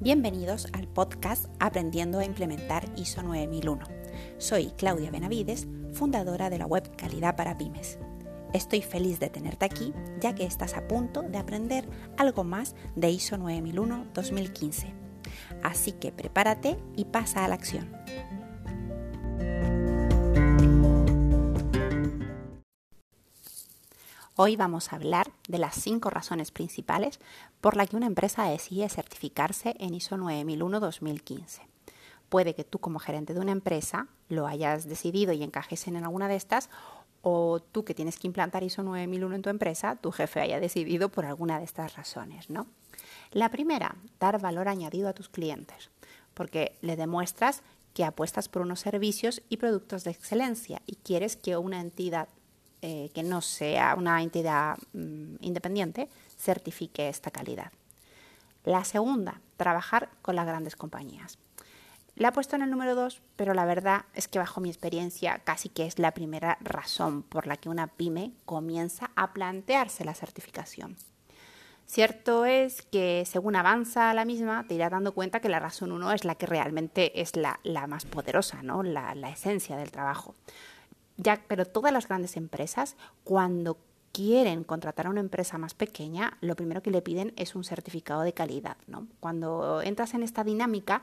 Bienvenidos al podcast Aprendiendo a implementar ISO 9001. Soy Claudia Benavides, fundadora de la web Calidad para Pymes. Estoy feliz de tenerte aquí ya que estás a punto de aprender algo más de ISO 9001-2015. Así que prepárate y pasa a la acción. Hoy vamos a hablar de las cinco razones principales por las que una empresa decide certificarse en ISO 9001-2015. Puede que tú como gerente de una empresa lo hayas decidido y encajes en alguna de estas, o tú que tienes que implantar ISO 9001 en tu empresa, tu jefe haya decidido por alguna de estas razones, ¿no? La primera, dar valor añadido a tus clientes, porque le demuestras que apuestas por unos servicios y productos de excelencia y quieres que una entidad eh, que no sea una entidad mm, independiente certifique esta calidad. La segunda, trabajar con las grandes compañías. La he puesto en el número dos, pero la verdad es que bajo mi experiencia casi que es la primera razón por la que una pyme comienza a plantearse la certificación. Cierto es que según avanza la misma, te irás dando cuenta que la razón uno es la que realmente es la, más poderosa, ¿no? la esencia del trabajo ya, pero todas las grandes empresas, cuando quieren contratar a una empresa más pequeña, lo primero que le piden es un certificado de calidad. Cuando entras en esta dinámica,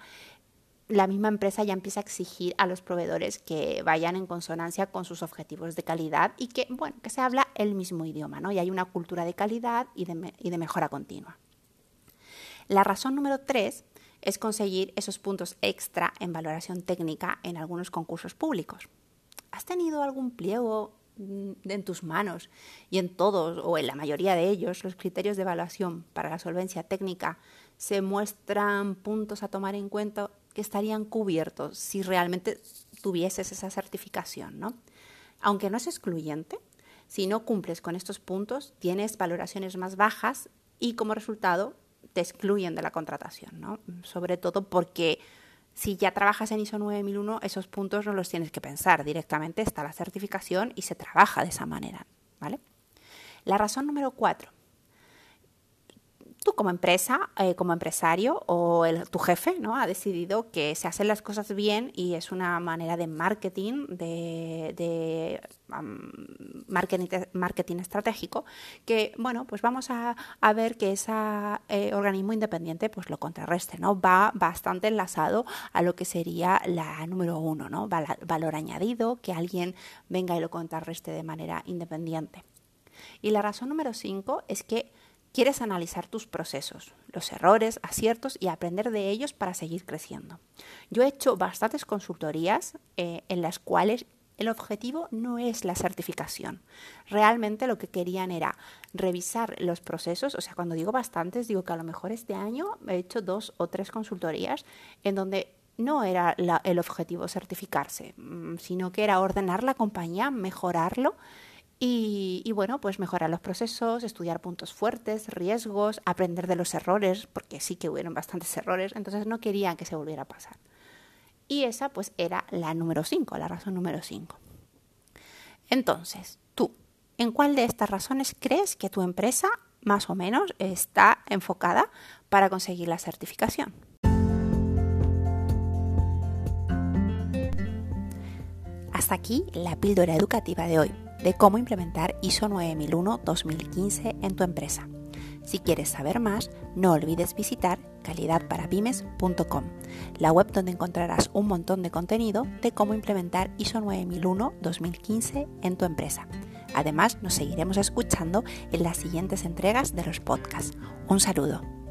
la misma empresa ya empieza a exigir a los proveedores que vayan en consonancia con sus objetivos de calidad y que, bueno, que se habla el mismo idioma, ¿no? Y hay una cultura de calidad y de mejora continua. La razón número tres es conseguir esos puntos extra en valoración técnica en algunos concursos públicos. ¿Has tenido algún pliego mm, en tus manos y en todos o en la mayoría de ellos los criterios de evaluación para la solvencia técnica se muestran puntos a tomar en cuenta que estarían cubiertos si realmente tuvieses esa certificación, ¿no? Aunque no es excluyente, si no cumples con estos puntos, tienes valoraciones más bajas y como resultado te excluyen de la contratación, ¿no? Sobre todo porque si ya trabajas en ISO 9001, esos puntos no los tienes que pensar, directamente está la certificación y se trabaja de esa manera, ¿vale? La razón número cuatro, tú como empresa, eh, como empresario o tu jefe, ¿no? Ha decidido que se hacen las cosas bien y es una manera de marketing, de, marketing, estratégico, que, bueno, pues vamos a, ver que ese eh, organismo independiente pues lo contrarreste, ¿no? Va bastante enlazado a lo que sería la número uno, ¿no? valor añadido, que alguien venga y lo contrarreste de manera independiente. Y la razón número cinco es que Quieres analizar tus procesos, los errores, aciertos y aprender de ellos para seguir creciendo. Yo he hecho bastantes consultorías eh, en las cuales el objetivo no es la certificación. Realmente lo que querían era revisar los procesos, o sea, cuando digo bastantes, digo que a lo mejor este año he hecho dos o tres consultorías en donde no era el objetivo certificarse, mm, sino que era ordenar la compañía, mejorarlo y, bueno, pues mejorar los procesos, estudiar puntos fuertes, riesgos, aprender de los errores, porque sí que hubieron bastantes errores, entonces no querían que se volviera a pasar. Y esa pues era la número 5, la razón número 5. Entonces, tú, ¿en cuál de estas razones crees que tu empresa más o menos está enfocada para conseguir la certificación? Hasta aquí la píldora educativa de hoy de cómo implementar ISO 9001-2015 en tu empresa. Si quieres saber más, no olvides visitar calidadparapymes.com, la web donde encontrarás un montón de contenido de cómo implementar ISO 9001-2015 en tu empresa. Además, nos seguiremos escuchando en las siguientes entregas de los podcasts. Un saludo.